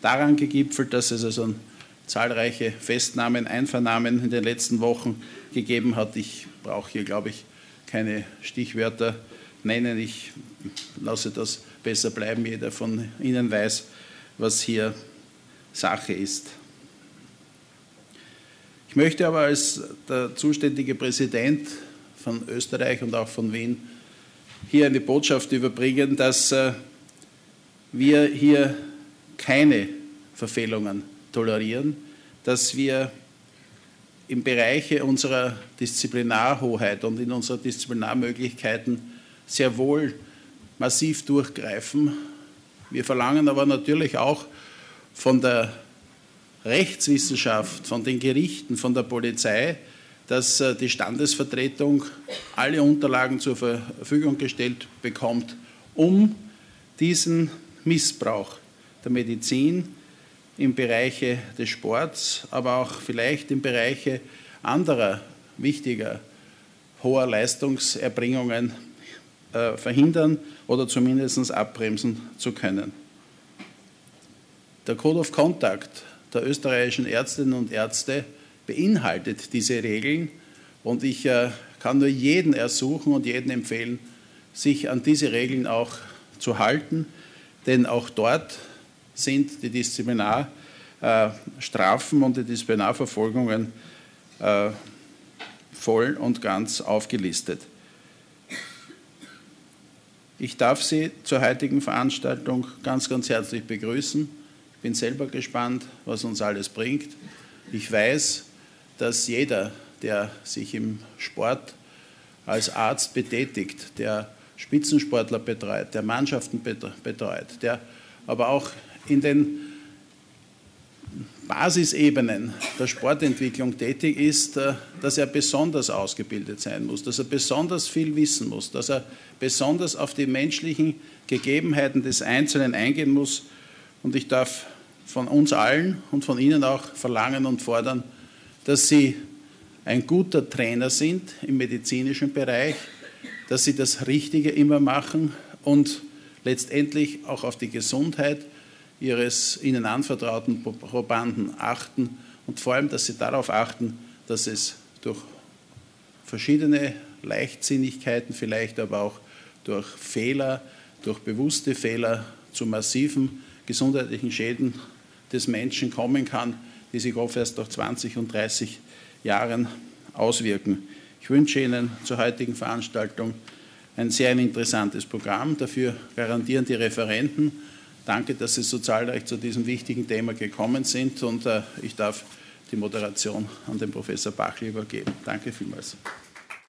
daran gegipfelt, dass es also zahlreiche Festnahmen, Einvernahmen in den letzten Wochen gegeben hat. Ich brauche hier, glaube ich, keine Stichwörter nennen. Ich lasse das besser bleiben. Jeder von Ihnen weiß, was hier Sache ist. Ich möchte aber als der zuständige Präsident von Österreich und auch von Wien hier eine Botschaft überbringen, dass äh, wir hier keine Verfehlungen tolerieren, dass wir im Bereich unserer Disziplinarhoheit und in unseren Disziplinarmöglichkeiten sehr wohl massiv durchgreifen. Wir verlangen aber natürlich auch von der Rechtswissenschaft, von den Gerichten, von der Polizei, dass äh, die Standesvertretung alle Unterlagen zur Verfügung gestellt bekommt, um diesen Missbrauch der Medizin im Bereich des Sports, aber auch vielleicht im Bereich anderer wichtiger hoher Leistungserbringungen äh, verhindern oder zumindest abbremsen zu können. Der Code of Contact der österreichischen Ärztinnen und Ärzte beinhaltet diese Regeln und ich äh, kann nur jeden ersuchen und jeden empfehlen, sich an diese Regeln auch zu halten, denn auch dort sind die Disziplinarstrafen und die Disziplinarverfolgungen äh, voll und ganz aufgelistet. Ich darf Sie zur heutigen Veranstaltung ganz, ganz herzlich begrüßen. Ich bin selber gespannt, was uns alles bringt. Ich weiß, dass jeder, der sich im Sport als Arzt betätigt, der Spitzensportler betreut, der Mannschaften betreut, der aber auch in den Basisebenen der Sportentwicklung tätig ist, äh, dass er besonders ausgebildet sein muss, dass er besonders viel wissen muss, dass er besonders auf die menschlichen Gegebenheiten des Einzelnen eingehen muss. Und ich darf von uns allen und von Ihnen auch verlangen und fordern, dass Sie ein guter Trainer sind im medizinischen Bereich, dass Sie das Richtige immer machen und letztendlich auch auf die Gesundheit ihres ihnen anvertrauten Probanden achten und vor allem, dass sie darauf achten, dass es durch verschiedene Leichtsinnigkeiten, vielleicht aber auch durch Fehler, durch bewusste Fehler zu massiven gesundheitlichen Schäden des Menschen kommen kann, die sich oft erst nach 20 und 30 Jahren auswirken. Ich wünsche Ihnen zur heutigen Veranstaltung ein sehr interessantes Programm. Dafür garantieren die Referenten Danke, dass Sie so zahlreich zu diesem wichtigen Thema gekommen sind und äh, ich darf die Moderation an den Professor Bachli übergeben. Danke vielmals.